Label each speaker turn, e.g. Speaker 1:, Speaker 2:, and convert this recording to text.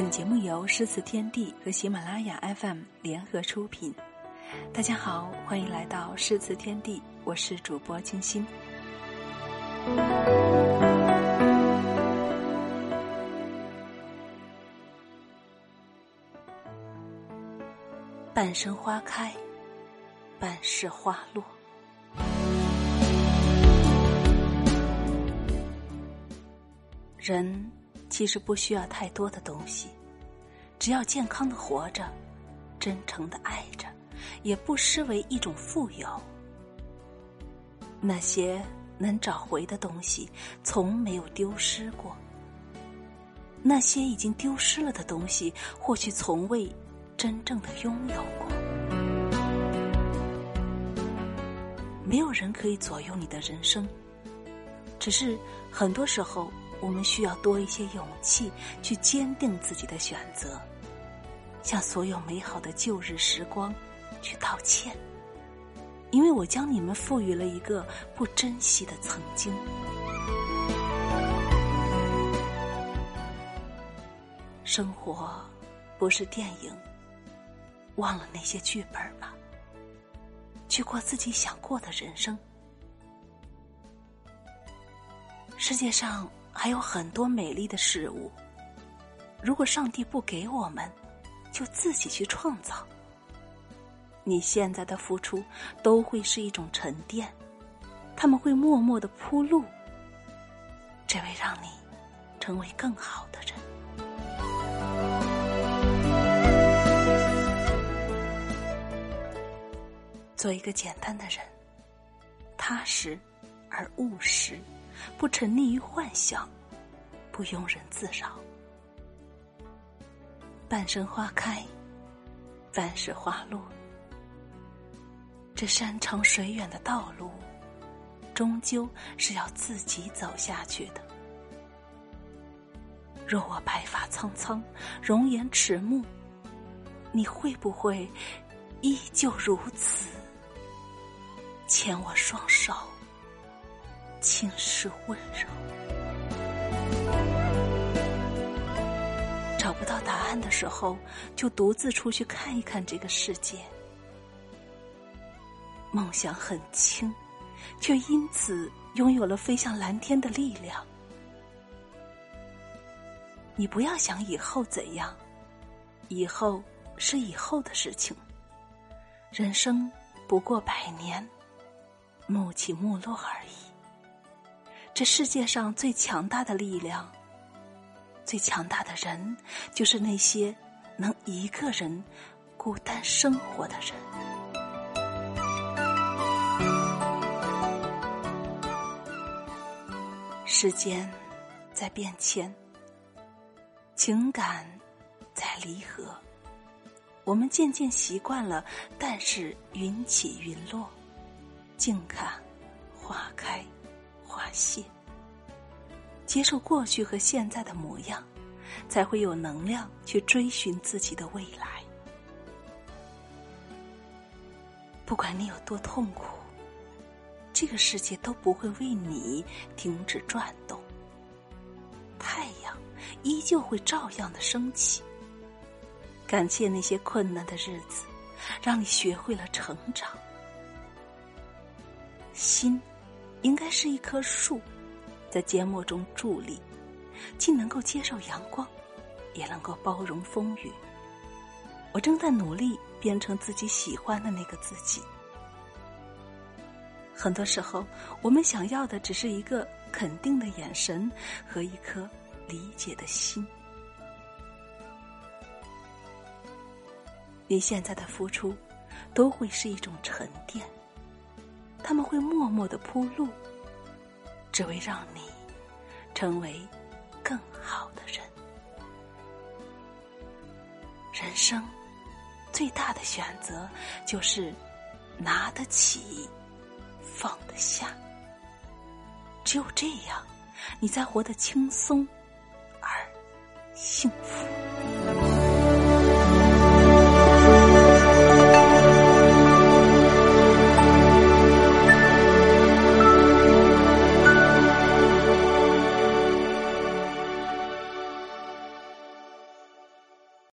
Speaker 1: 本节目由诗词天地和喜马拉雅 FM 联合出品。大家好，欢迎来到诗词天地，我是主播清新。半生花开，半世花落。人其实不需要太多的东西，只要健康的活着，真诚的爱着，也不失为一种富有。那些能找回的东西，从没有丢失过；那些已经丢失了的东西，或许从未真正的拥有过。没有人可以左右你的人生，只是很多时候。我们需要多一些勇气，去坚定自己的选择，向所有美好的旧日时光去道歉，因为我将你们赋予了一个不珍惜的曾经。生活不是电影，忘了那些剧本吧，去过自己想过的人生。世界上。还有很多美丽的事物，如果上帝不给我们，就自己去创造。你现在的付出都会是一种沉淀，他们会默默的铺路，只为让你成为更好的人。做一个简单的人，踏实而务实。不沉溺于幻想，不庸人自扰。半生花开，半世花落。这山长水远的道路，终究是要自己走下去的。若我白发苍苍，容颜迟暮，你会不会依旧如此，牵我双手？轻视温柔，找不到答案的时候，就独自出去看一看这个世界。梦想很轻，却因此拥有了飞向蓝天的力量。你不要想以后怎样，以后是以后的事情。人生不过百年，暮起暮落而已。这世界上最强大的力量，最强大的人，就是那些能一个人孤单生活的人。时间在变迁，情感在离合，我们渐渐习惯了，但是云起云落，静看花开。花谢，接受过去和现在的模样，才会有能量去追寻自己的未来。不管你有多痛苦，这个世界都不会为你停止转动。太阳依旧会照样的升起。感谢那些困难的日子，让你学会了成长。心。应该是一棵树，在缄默中伫立，既能够接受阳光，也能够包容风雨。我正在努力变成自己喜欢的那个自己。很多时候，我们想要的只是一个肯定的眼神和一颗理解的心。你现在的付出，都会是一种沉淀。他们会默默的铺路，只为让你成为更好的人。人生最大的选择就是拿得起，放得下。只有这样，你才活得轻松而幸福。